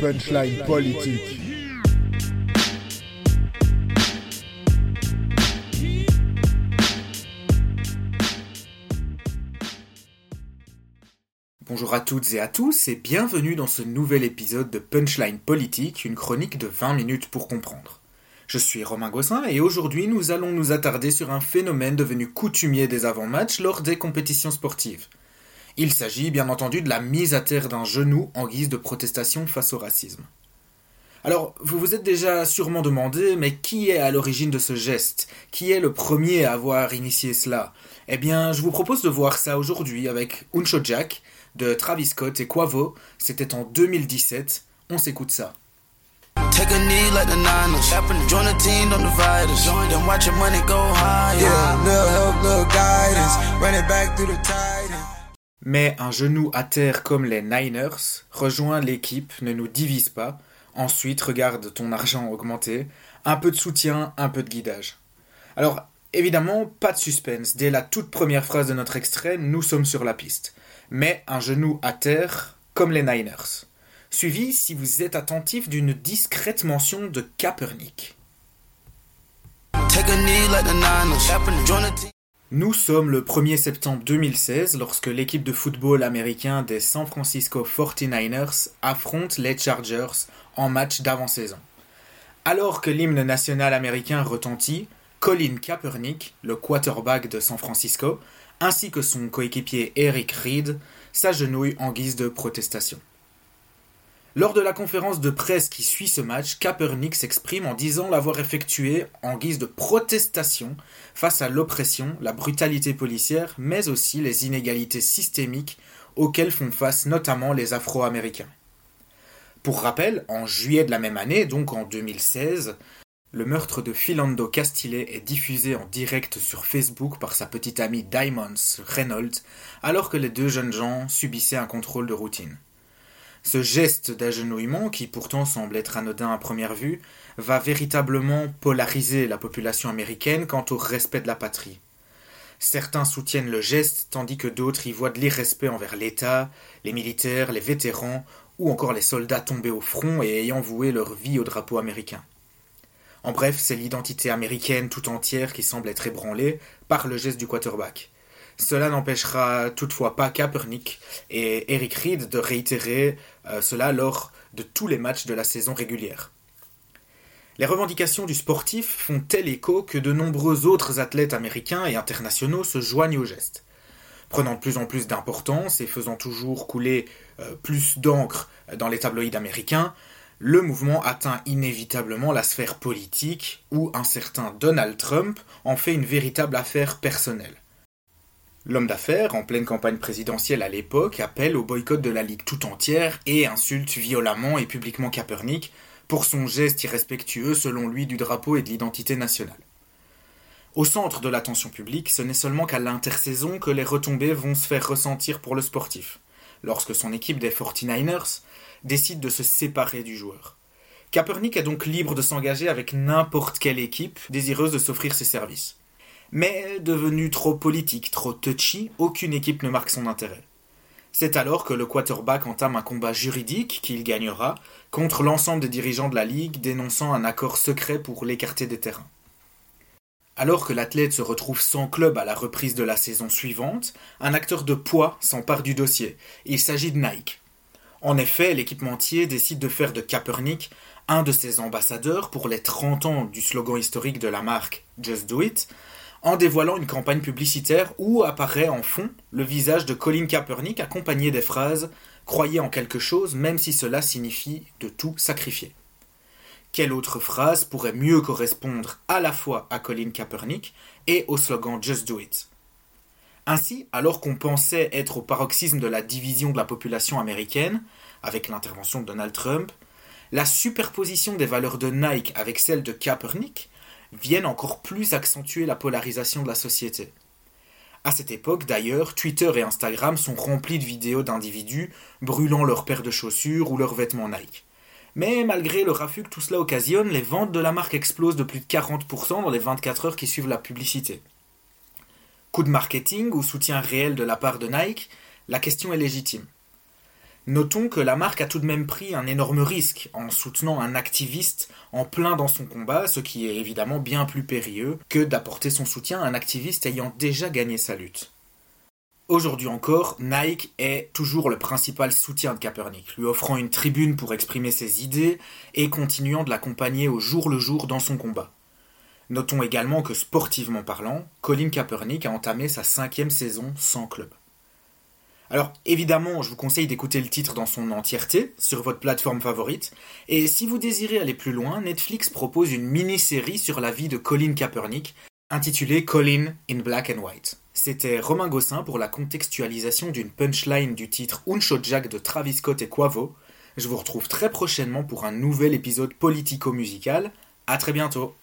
Punchline politique. Bonjour à toutes et à tous et bienvenue dans ce nouvel épisode de Punchline Politique, une chronique de 20 minutes pour comprendre. Je suis Romain Gossin et aujourd'hui nous allons nous attarder sur un phénomène devenu coutumier des avant-matchs lors des compétitions sportives. Il s'agit bien entendu de la mise à terre d'un genou en guise de protestation face au racisme. Alors, vous vous êtes déjà sûrement demandé, mais qui est à l'origine de ce geste? Qui est le premier à avoir initié cela? Eh bien, je vous propose de voir ça aujourd'hui avec Uncho Jack, de Travis Scott et Quavo. C'était en 2017. On s'écoute ça. Take a knee like the Niners. Join the team, don't divide us. Then watch your money go higher. Yeah, little help, little guidance. Run it back through the tide. Mais un genou à terre comme les Niners, rejoins l'équipe, ne nous divise pas. Ensuite, regarde ton argent augmenter. Un peu de soutien, un peu de guidage. Alors, évidemment, pas de suspense. Dès la toute première phrase de notre extrait, nous sommes sur la piste. Mais un genou à terre comme les Niners. Suivi, si vous êtes attentif, d'une discrète mention de Kaepernick. Nous sommes le 1er septembre 2016 lorsque l'équipe de football américain des San Francisco 49ers affronte les Chargers en match d'avant-saison. Alors que l'hymne national américain retentit, Colin Kaepernick, le quarterback de San Francisco, ainsi que son coéquipier Eric Reed, s'agenouillent en guise de protestation. Lors de la conférence de presse qui suit ce match, Kaepernick s'exprime en disant l'avoir effectué en guise de protestation face à l'oppression, la brutalité policière, mais aussi les inégalités systémiques auxquelles font face notamment les Afro-Américains. Pour rappel, en juillet de la même année, donc en 2016, le meurtre de Philando Castile est diffusé en direct sur Facebook par sa petite amie Diamonds Reynolds, alors que les deux jeunes gens subissaient un contrôle de routine. Ce geste d'agenouillement, qui pourtant semble être anodin à première vue, va véritablement polariser la population américaine quant au respect de la patrie. Certains soutiennent le geste, tandis que d'autres y voient de l'irrespect envers l'État, les militaires, les vétérans, ou encore les soldats tombés au front et ayant voué leur vie au drapeau américain. En bref, c'est l'identité américaine tout entière qui semble être ébranlée par le geste du quarterback. Cela n'empêchera toutefois pas Kaepernick et Eric Reed de réitérer euh, cela lors de tous les matchs de la saison régulière. Les revendications du sportif font tel écho que de nombreux autres athlètes américains et internationaux se joignent au geste? Prenant de plus en plus d'importance et faisant toujours couler euh, plus d'encre dans les tabloïds américains, le mouvement atteint inévitablement la sphère politique où un certain Donald Trump en fait une véritable affaire personnelle. L'homme d'affaires, en pleine campagne présidentielle à l'époque, appelle au boycott de la Ligue tout entière et insulte violemment et publiquement Kaepernick pour son geste irrespectueux selon lui du drapeau et de l'identité nationale. Au centre de l'attention publique, ce n'est seulement qu'à l'intersaison que les retombées vont se faire ressentir pour le sportif, lorsque son équipe des 49ers décide de se séparer du joueur. Kaepernick est donc libre de s'engager avec n'importe quelle équipe désireuse de s'offrir ses services. Mais devenu trop politique, trop touchy, aucune équipe ne marque son intérêt. C'est alors que le quarterback entame un combat juridique qu'il gagnera contre l'ensemble des dirigeants de la ligue dénonçant un accord secret pour l'écarter des terrains. Alors que l'athlète se retrouve sans club à la reprise de la saison suivante, un acteur de poids s'empare du dossier. Il s'agit de Nike. En effet, l'équipementier décide de faire de Kaepernick un de ses ambassadeurs pour les 30 ans du slogan historique de la marque Just Do It, en dévoilant une campagne publicitaire où apparaît en fond le visage de Colin Kaepernick accompagné des phrases Croyez en quelque chose même si cela signifie de tout sacrifier. Quelle autre phrase pourrait mieux correspondre à la fois à Colin Kaepernick et au slogan Just Do It Ainsi, alors qu'on pensait être au paroxysme de la division de la population américaine, avec l'intervention de Donald Trump, la superposition des valeurs de Nike avec celles de Kaepernick viennent encore plus accentuer la polarisation de la société. À cette époque, d'ailleurs, Twitter et Instagram sont remplis de vidéos d'individus brûlant leurs paires de chaussures ou leurs vêtements Nike. Mais malgré le raffut que tout cela occasionne, les ventes de la marque explosent de plus de 40% dans les 24 heures qui suivent la publicité. Coup de marketing ou soutien réel de la part de Nike? La question est légitime. Notons que la marque a tout de même pris un énorme risque en soutenant un activiste en plein dans son combat, ce qui est évidemment bien plus périlleux que d'apporter son soutien à un activiste ayant déjà gagné sa lutte. Aujourd'hui encore, Nike est toujours le principal soutien de Kaepernick, lui offrant une tribune pour exprimer ses idées et continuant de l'accompagner au jour le jour dans son combat. Notons également que sportivement parlant, Colin Kaepernick a entamé sa cinquième saison sans club. Alors évidemment, je vous conseille d'écouter le titre dans son entièreté sur votre plateforme favorite, et si vous désirez aller plus loin, Netflix propose une mini-série sur la vie de Colin Kaepernick, intitulée Colin in Black and White. C'était Romain Gossin pour la contextualisation d'une punchline du titre Unshot Jack de Travis Scott et Quavo. Je vous retrouve très prochainement pour un nouvel épisode politico-musical. À très bientôt